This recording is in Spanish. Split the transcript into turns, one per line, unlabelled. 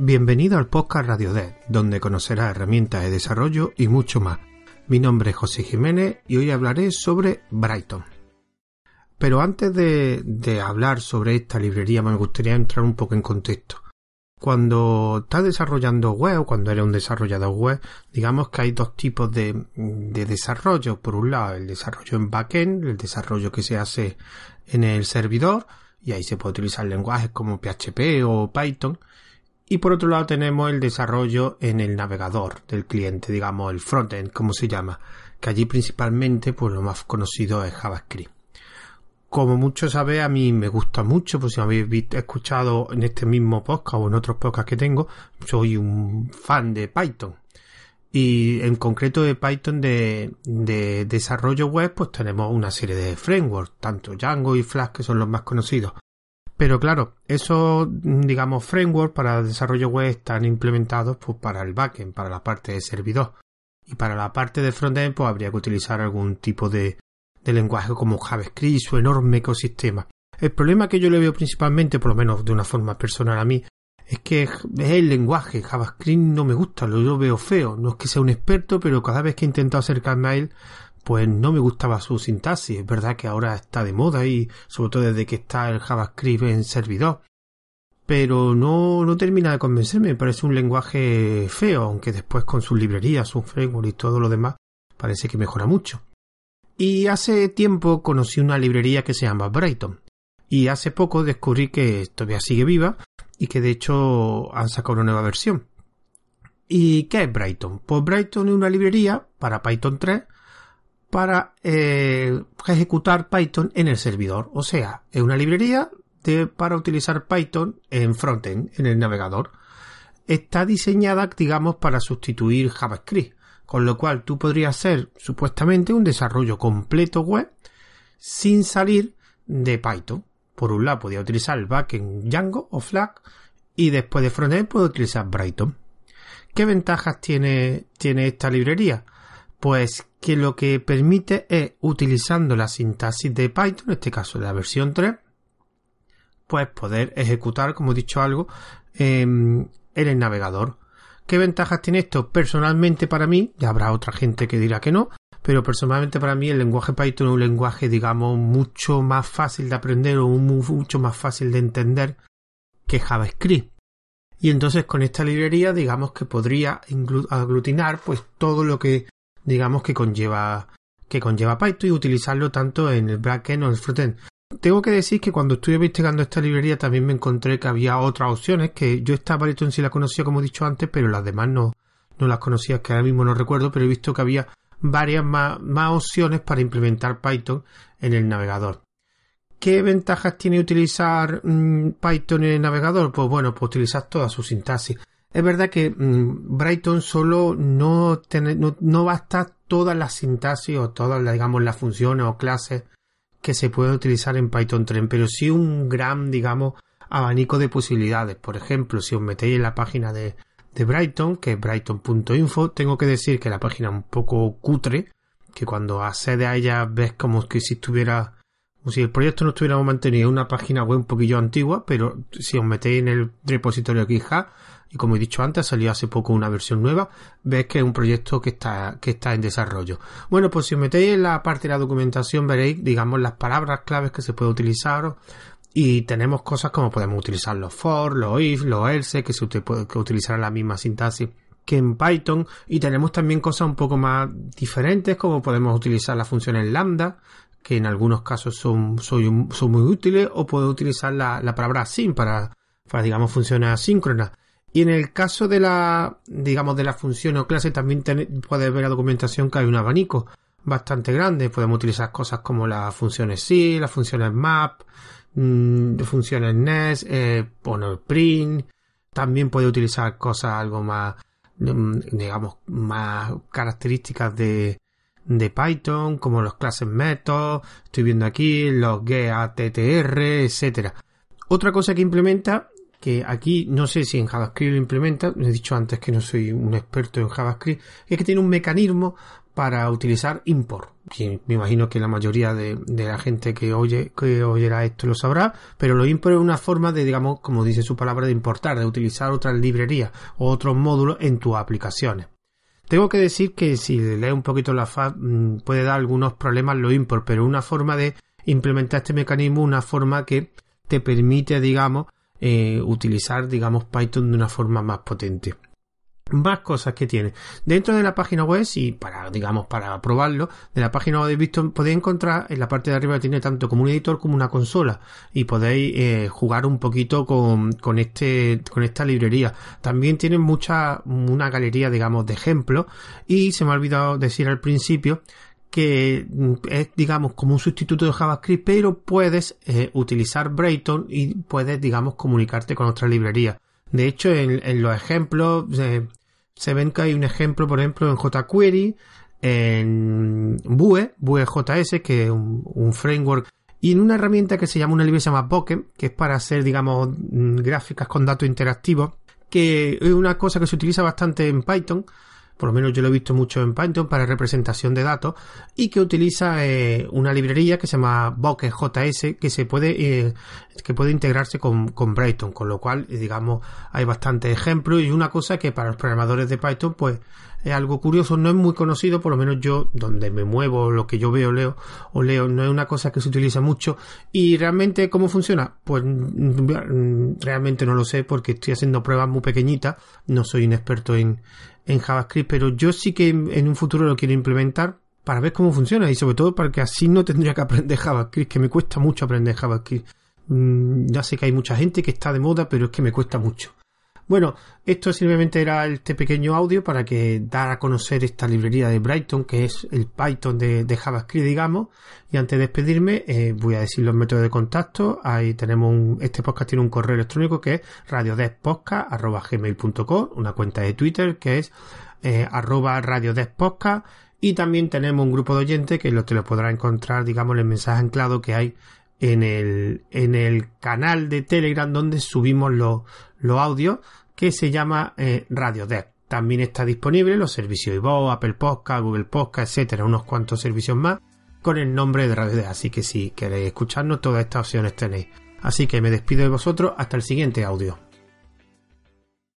Bienvenido al podcast Radio Dev, donde conocerás herramientas de desarrollo y mucho más. Mi nombre es José Jiménez y hoy hablaré sobre Brighton. Pero antes de, hablar sobre esta librería me gustaría entrar un poco en contexto. Cuando estás desarrollando web o cuando eres un desarrollador web, digamos que hay dos tipos de, de, desarrollo. Por un lado, el desarrollo en backend, el desarrollo que se hace en el servidor, y ahí se puede utilizar lenguajes como PHP o Python. Y por otro lado tenemos el desarrollo en el navegador del cliente, digamos el frontend, como se llama, que allí principalmente pues lo más conocido es JavaScript. Como muchos sabéis, a mí me gusta mucho, pues si habéis escuchado en este mismo podcast o en otros podcasts que tengo, soy un fan de Python. Y en concreto de Python de, de desarrollo web, pues tenemos una serie de frameworks, tanto Django y Flash, que son los más conocidos. Pero claro, esos, digamos, frameworks para desarrollo web están implementados pues, para el backend, para la parte de servidor. Y para la parte de frontend, pues habría que utilizar algún tipo de, lenguaje como JavaScript, su enorme ecosistema. El problema que yo le veo principalmente, por lo menos de una forma personal a mí, es que es el lenguaje. JavaScript no me gusta, lo, veo feo. No es que sea un experto, pero cada vez que he intentado acercarme a él, pues no me gustaba su sintaxis. Es verdad que ahora está de moda y sobre todo desde que está el JavaScript en servidor. Pero no, no termina de convencerme, me parece un lenguaje feo, aunque después con sus librerías, su framework y todo lo demás, parece que mejora mucho. Y hace tiempo conocí una librería que se llama Brighton. Y hace poco descubrí que todavía sigue viva y que de hecho han sacado una nueva versión. ¿Y qué es Brighton? Pues Brighton es una librería para Python 3 para eh, ejecutar Python en el servidor. O sea, es una librería de, para utilizar Python en frontend, en el navegador. Está diseñada, digamos, para sustituir JavaScript con lo cual tú podrías hacer supuestamente un desarrollo completo web sin salir de Python. Por un lado podía utilizar el backend Django o Flag y después de frontend puedo utilizar Brighton. ¿Qué ventajas tiene, tiene esta librería? Pues que lo que permite es, utilizando la sintaxis de Python, en este caso de la versión 3, pues poder ejecutar, como he dicho algo, en el navegador. ¿Qué ventajas tiene esto? Personalmente para mí, ya habrá otra gente que dirá que no, pero personalmente para mí el lenguaje Python es un lenguaje, digamos, mucho más fácil de aprender o mucho más fácil de entender que JavaScript. Y entonces con esta librería, digamos que podría aglutinar pues todo lo que, digamos, que conlleva, que conlleva Python y utilizarlo tanto en el backend o en el frontend. Tengo que decir que cuando estuve investigando esta librería también me encontré que había otras opciones, que yo esta Python sí la conocía como he dicho antes, pero las demás no, no las conocía, que ahora mismo no recuerdo, pero he visto que había varias más, más opciones para implementar Python en el navegador. ¿Qué ventajas tiene utilizar mm, Python en el navegador? Pues bueno, pues utilizar toda su sintaxis. Es verdad que mm, Brighton solo no, no, no basta todas las sintaxis o todas, digamos, las funciones o clases que se puede utilizar en Python 3, pero sí un gran, digamos, abanico de posibilidades. Por ejemplo, si os metéis en la página de, de Brighton, que es brighton.info, tengo que decir que la página es un poco cutre, que cuando accedes a ella ves como que si estuviera, si el proyecto no estuviera mantenido una página web un poquillo antigua, pero si os metéis en el repositorio GitHub, y como he dicho antes, salió hace poco una versión nueva, ves que es un proyecto que está, que está en desarrollo. Bueno, pues si os metéis en la parte de la documentación veréis, digamos, las palabras claves que se puede utilizar y tenemos cosas como podemos utilizar los for, los if, los else, que se puede utilizar la misma sintaxis que en Python y tenemos también cosas un poco más diferentes como podemos utilizar las funciones lambda que en algunos casos son, son, son muy útiles o puedo utilizar la, la palabra async para, para digamos funciones asíncronas y en el caso de la, digamos, de la función o clase, también puedes ver la documentación que hay un abanico bastante grande. Podemos utilizar cosas como las funciones si, las funciones map, mmm, funciones nest, eh, poner print. También puede utilizar cosas algo más, mm, digamos, más características de, de Python, como los clases métodos. Estoy viendo aquí los GATTR, etcétera. Otra cosa que implementa que aquí no sé si en JavaScript lo implementa, he dicho antes que no soy un experto en JavaScript, es que tiene un mecanismo para utilizar import. Que me imagino que la mayoría de, la gente que oye, que oyera esto lo sabrá, pero lo import es una forma de, digamos, como dice su palabra, de importar, de utilizar otras librerías o otros módulos en tus aplicaciones. Tengo que decir que si lees un poquito la FAB mm, puede dar algunos problemas lo import, pero una forma de implementar este mecanismo, una forma que te permite, digamos, eh, utilizar, digamos, Python de una forma más potente más cosas que tiene. Dentro de la página web y para digamos para probarlo de la página web visto podéis encontrar en la parte de arriba tiene tanto como un editor como una consola y podéis eh, jugar un poquito con, con este con esta librería. También tiene mucha una galería digamos de ejemplos y se me ha olvidado decir al principio que mm, es digamos como un sustituto de JavaScript pero puedes eh, utilizar Brayton y puedes digamos comunicarte con otras librerías de hecho, en, los ejemplos eh, se ven que hay un ejemplo, por ejemplo, en jQuery, en Vue, Vue.js, que es un, framework, y en una herramienta que se llama una librería que se llama Bokeh, que es para hacer, digamos, mm, gráficas con datos interactivos, que es una cosa que se utiliza bastante en Python, por lo menos yo lo he visto mucho en Python para representación de datos y que utiliza eh, una librería que se llama Bokeh.js que se puede eh, que puede integrarse con, con Python con lo cual digamos hay bastantes ejemplos y una cosa que para los programadores de Python pues es algo curioso no es muy conocido por lo menos yo donde me muevo lo que yo veo leo o leo no es una cosa que se utiliza mucho y realmente cómo funciona pues mm, realmente no lo sé porque estoy haciendo pruebas muy pequeñitas no soy un experto en en JavaScript, pero yo sí que en un futuro lo quiero implementar para ver cómo funciona y sobre todo para que así no tendría que aprender JavaScript, que me cuesta mucho aprender JavaScript. Mm, ya sé que hay mucha gente que está de moda, pero es que me cuesta mucho. Bueno, esto simplemente era este pequeño audio para que dar a conocer esta librería de Brighton, que es el Python de, JavaScript, digamos. Y antes de despedirme, eh, voy a decir los métodos de contacto. Ahí tenemos un, este podcast tiene un correo electrónico que es radiodespodcast.gmail.com, una cuenta de Twitter que es eh, arroba radiodespodcast y también tenemos un grupo de oyentes que lo te lo podrá encontrar, digamos, en el mensaje anclado que hay en el, en el canal de Telegram donde subimos los, los audios que se llama eh, Radio Dev. También está disponible los servicios iVoox, Apple Podcast, Google Podcast, etcétera, unos cuantos servicios más con el nombre de Radio Dev. Así que si queréis escucharnos, todas estas opciones tenéis. Así que me despido de vosotros hasta el siguiente audio.